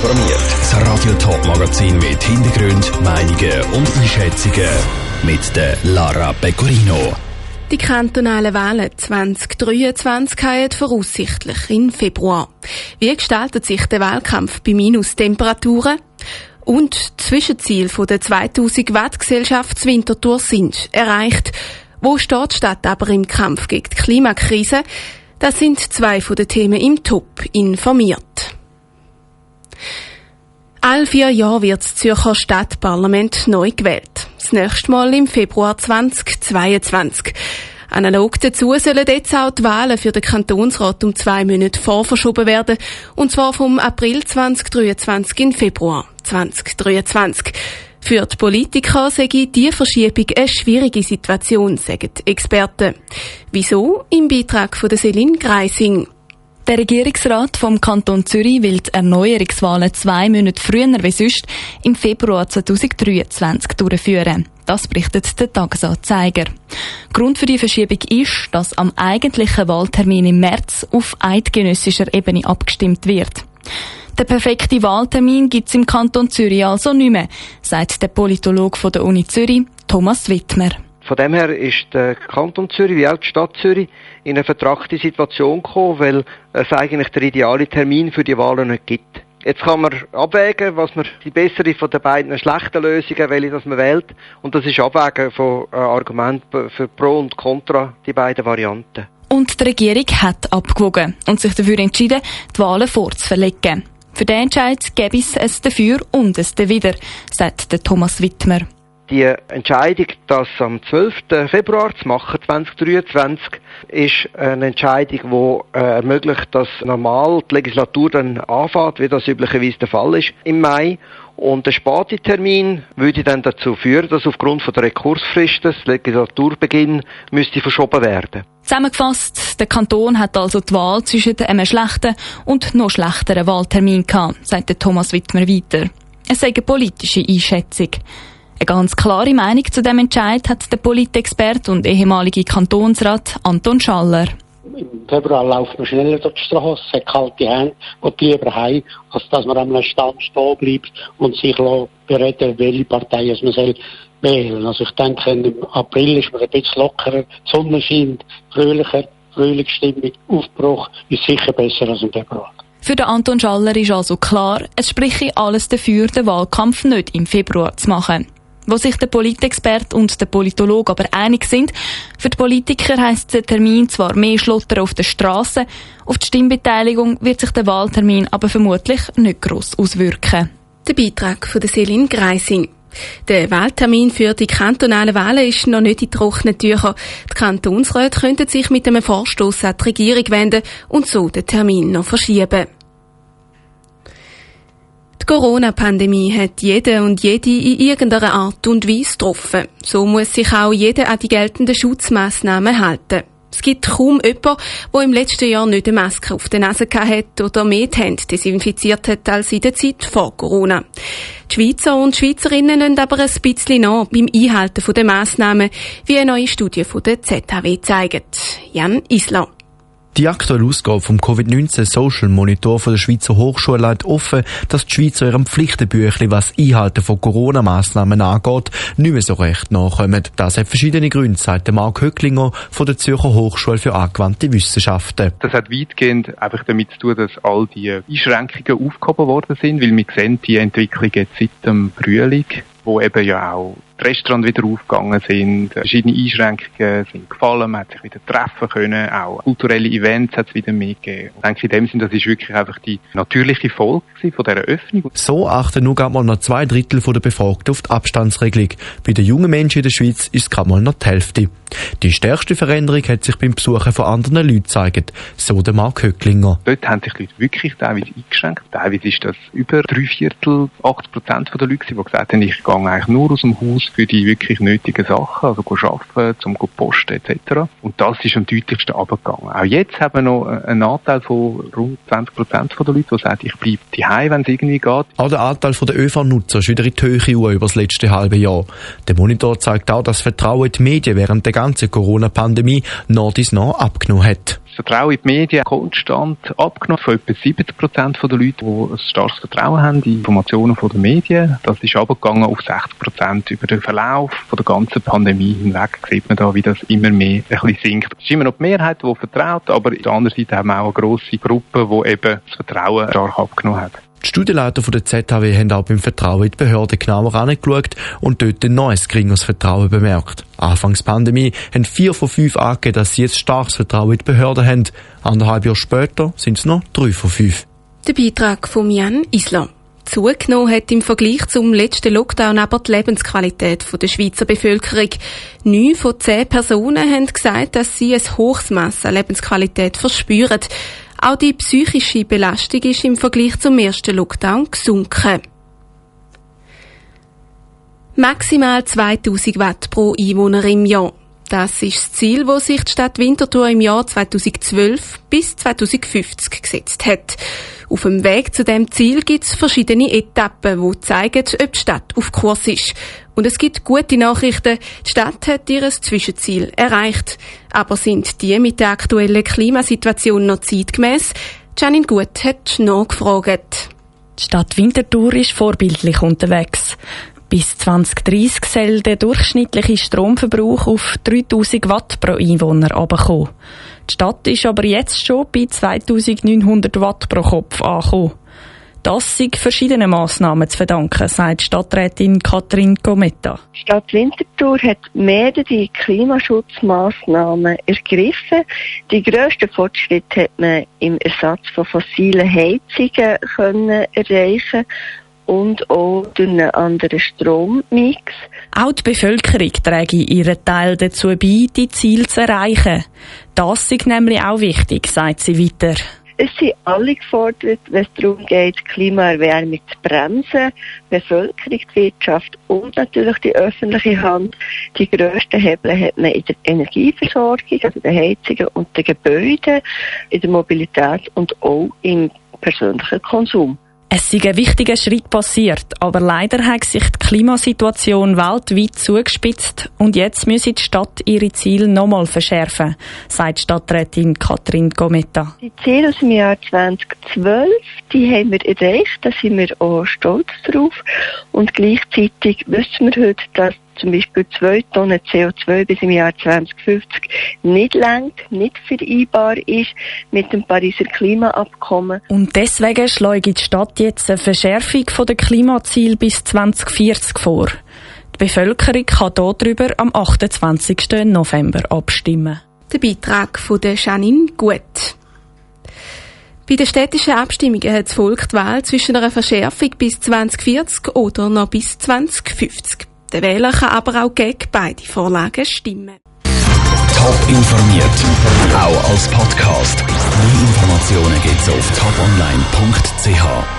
informiert. Das Radio Top Magazin mit Hintergrund, Meinungen und Einschätzungen mit der Lara Pecorino. Die kantonalen Wahlen 2023 haben voraussichtlich im Februar. Wie gestaltet sich der Wahlkampf bei Minustemperaturen? Und Zwischenziel der 2000 Watt Winterthur sind erreicht. Wo steht Stadt aber im Kampf gegen die Klimakrise? Das sind zwei von den Themen im Top informiert. All vier Jahre wird das Zürcher Stadtparlament neu gewählt. Das nächste Mal im Februar 2022. Analog dazu sollen jetzt auch die Wahlen für den Kantonsrat um zwei Monate vorverschoben werden, und zwar vom April 2023 in Februar 2023. Für die Politiker sei die Verschiebung eine schwierige Situation, sagen Experten. Wieso? Im Beitrag von Selin Greising. Der Regierungsrat vom Kanton Zürich will die Erneuerungswahlen zwei Monate früher wie sonst im Februar 2023 durchführen. Das berichtet der Tagesanzeiger. Grund für die Verschiebung ist, dass am eigentlichen Wahltermin im März auf eidgenössischer Ebene abgestimmt wird. Der perfekte Wahltermin gibt es im Kanton Zürich also nicht mehr, sagt der Politologe von der Uni Zürich, Thomas Wittmer. Von dem her ist der Kanton Zürich wie auch die Stadt Zürich in eine vertrachte Situation gekommen, weil es eigentlich der ideale Termin für die Wahlen nicht gibt. Jetzt kann man abwägen, was man die bessere von den beiden schlechten Lösungen, welche das man wählt. Und das ist Abwägen von äh, Argumenten für Pro und Contra, die beiden Varianten. Und die Regierung hat abgewogen und sich dafür entschieden, die Wahlen vorzuverlegen. Für den Entscheid gäbe es es dafür und es dawider, sagt Thomas Wittmer. Die Entscheidung, das am 12. Februar zu machen, 2023, ist eine Entscheidung, die äh, ermöglicht, dass normal die Legislatur dann anfängt, wie das üblicherweise der Fall ist, im Mai. Und der späte Termin würde dann dazu führen, dass aufgrund von der Rekursfrist das Legislaturbeginn müsste verschoben werden. Zusammengefasst, der Kanton hat also die Wahl zwischen einem schlechten und noch schlechteren Wahltermin gehabt, sagt Thomas Wittmer weiter. Es sei eine politische Einschätzung. Eine ganz klare Meinung zu dem Entscheid hat der Politexperte und ehemalige Kantonsrat Anton Schaller. Im Februar läuft man schneller durch die Straße, hat kalte Hände und lieber heim, als dass man an einem Stand stehen bleibt und sich bereden welche Partei man soll wählen. Also ich denke, im April ist man ein bisschen lockerer, die Sonne scheint, fröhlicher, Frühlingsstimmung, Aufbruch ist sicher besser als im Februar. Für den Anton Schaller ist also klar, es spreche alles dafür, den Wahlkampf nicht im Februar zu machen. Wo sich der Politexperte und der Politologe aber einig sind, für die Politiker heisst der Termin zwar mehr Schlotter auf der Straße, auf die Stimmbeteiligung wird sich der Wahltermin aber vermutlich nicht gross auswirken. Der Beitrag von der Selin Greising. Der Wahltermin für die kantonalen Wahlen ist noch nicht in trockenen Tüchern. Die Kantonsräte könnten sich mit einem Vorstoß an die Regierung wenden und so den Termin noch verschieben. Die Corona-Pandemie hat jede und jede in irgendeiner Art und Weise getroffen. So muss sich auch jeder an die geltenden Schutzmaßnahmen halten. Es gibt kaum jemanden, der im letzten Jahr nicht eine Maske auf der Nase hat oder mehr die Hände desinfiziert hat als in der Zeit vor Corona. Die Schweizer und Schweizerinnen nehmen aber ein bisschen nach beim Einhalten der Massnahmen, wie eine neue Studie von der ZHW zeigt. Jan Isler. Die aktuelle Ausgabe vom Covid-19 Social Monitor von der Schweizer Hochschule leitet offen, dass die Schweizer ihrem Pflichtenbüchlein, was Einhalten von Corona-Massnahmen angeht, nicht mehr so recht nachkommen. Das hat verschiedene Gründe, sagt Marc Höcklinger von der Zürcher Hochschule für angewandte Wissenschaften. Das hat weitgehend einfach damit zu tun, dass all die Einschränkungen aufgehoben worden sind, weil wir sehen die Entwicklung jetzt seit dem Frühling, wo eben ja auch die Restaurants wieder aufgegangen sind, verschiedene Einschränkungen sind gefallen, man hat sich wieder treffen können, auch kulturelle Events hat es wieder mehr gegeben. Ich denke, in dem Sinne, das ist wirklich einfach die natürliche Folge von dieser Öffnung. So achten nur gerade mal noch zwei Drittel der Befragten auf die Abstandsregelung. Bei den jungen Menschen in der Schweiz ist es gerade mal noch die Hälfte. Die stärkste Veränderung hat sich beim Besuchen von anderen Leuten gezeigt, so der Mark Höcklinger. Dort haben sich die Leute wirklich teilweise eingeschränkt. Teilweise ist das über drei Viertel, 80 Prozent der Leute, die gesagt haben, ich gehe eigentlich nur aus dem Haus für die wirklich nötigen Sachen, also arbeiten, zum posten etc. Und das ist am deutlichsten abgegangen. Auch jetzt haben wir noch einen Anteil von rund 20 Prozent der Leute, die sagen, ich bleibe daheim, wenn es irgendwie geht. Auch der Anteil der ÖV-Nutzer ist wieder in die Höhe über das letzte halbe Jahr. Der Monitor zeigt auch, dass Vertrauen in die Medien während der ganzen Corona-Pandemie noch dies noch abgenommen hat. Vertrauen in die Medien konstant abgenommen von etwa 70 Prozent der Leute, die ein starkes Vertrauen haben in Informationen den Medien. Das ist abgegangen auf 60 Prozent über den Verlauf von der ganzen Pandemie hinweg. Sieht man da, wie das immer mehr ein bisschen sinkt. Es ist immer noch die Mehrheit, die vertraut, aber auf der anderen Seite haben wir auch eine grosse Gruppe, die eben das Vertrauen stark abgenommen hat. Die Studienleiter der ZHW haben auch beim Vertrauen in die Behörden genauer angeschaut und dort ein neues geringeres Vertrauen bemerkt. Anfangs Pandemie haben vier von fünf angegeben, dass sie jetzt starkes Vertrauen in die Behörden haben. Anderthalb Jahre später sind es noch drei von fünf. Der Beitrag von Jan Islam. Zugenommen hat im Vergleich zum letzten Lockdown aber die Lebensqualität der Schweizer Bevölkerung. Neun von zehn Personen haben gesagt, dass sie ein hohes Mass an Lebensqualität verspüren. Auch die psychische Belastung ist im Vergleich zum ersten Lockdown gesunken. Maximal 2000 Watt pro Einwohner im Jahr. Das ist das Ziel, das sich die Stadt Winterthur im Jahr 2012 bis 2050 gesetzt hat. Auf dem Weg zu dem Ziel gibt es verschiedene Etappen, die zeigen, ob die Stadt auf Kurs ist. Und es gibt gute Nachrichten. Die Stadt hat ihr Zwischenziel erreicht. Aber sind die mit der aktuellen Klimasituation noch zeitgemäß? Janine Gut hat nachgefragt. Die Stadt Winterthur ist vorbildlich unterwegs. Bis 2030 soll der durchschnittliche Stromverbrauch auf 3000 Watt pro Einwohner abkommen. Die Stadt ist aber jetzt schon bei 2900 Watt pro Kopf angekommen. Das sind verschiedenen Massnahmen zu verdanken, sagt Stadträtin Katrin Gometta. Die Stadt Winterthur hat mehrere Klimaschutzmaßnahmen ergriffen. Die grössten Fortschritte hat man im Ersatz von fossilen Heizungen können erreichen und auch durch einen anderen Strommix. Auch die Bevölkerung trägt ihren Teil dazu bei, die Ziele zu erreichen. Das ist nämlich auch wichtig, sagt sie weiter. Es sind alle gefordert, wenn es darum geht, Klimaerwärmung zu bremsen. Bevölkerung, die Wirtschaft und natürlich die öffentliche Hand. Die grössten Hebel hat man in der Energieversorgung, also den Heizungen und den Gebäuden, in der Mobilität und auch im persönlichen Konsum. Es ist ein wichtiger Schritt passiert, aber leider hat sich die Klimasituation weltweit zugespitzt und jetzt müsse die Stadt ihre Ziele nochmal verschärfen, sagt Stadträtin Katrin Gometta. Die Ziele aus dem Jahr 2012, die haben wir erreicht, da sind wir auch stolz drauf und gleichzeitig wissen wir heute, dass zum Beispiel zwei Tonnen CO2 bis im Jahr 2050 nicht lenkt, nicht vereinbar ist mit dem Pariser Klimaabkommen. Und deswegen schlägt die Stadt jetzt eine Verschärfung der Klimaziele bis 2040 vor. Die Bevölkerung kann darüber am 28. November abstimmen. Der Beitrag von der Janine Gut. Bei den städtischen Abstimmungen hat es folgt Wahl zwischen einer Verschärfung bis 2040 oder noch bis 2050. Der Wähler kann aber auch gegen beide Vorlagen stimmen. Top informiert, auch als Podcast. Mehr Informationen gibt's auf toponline.ch.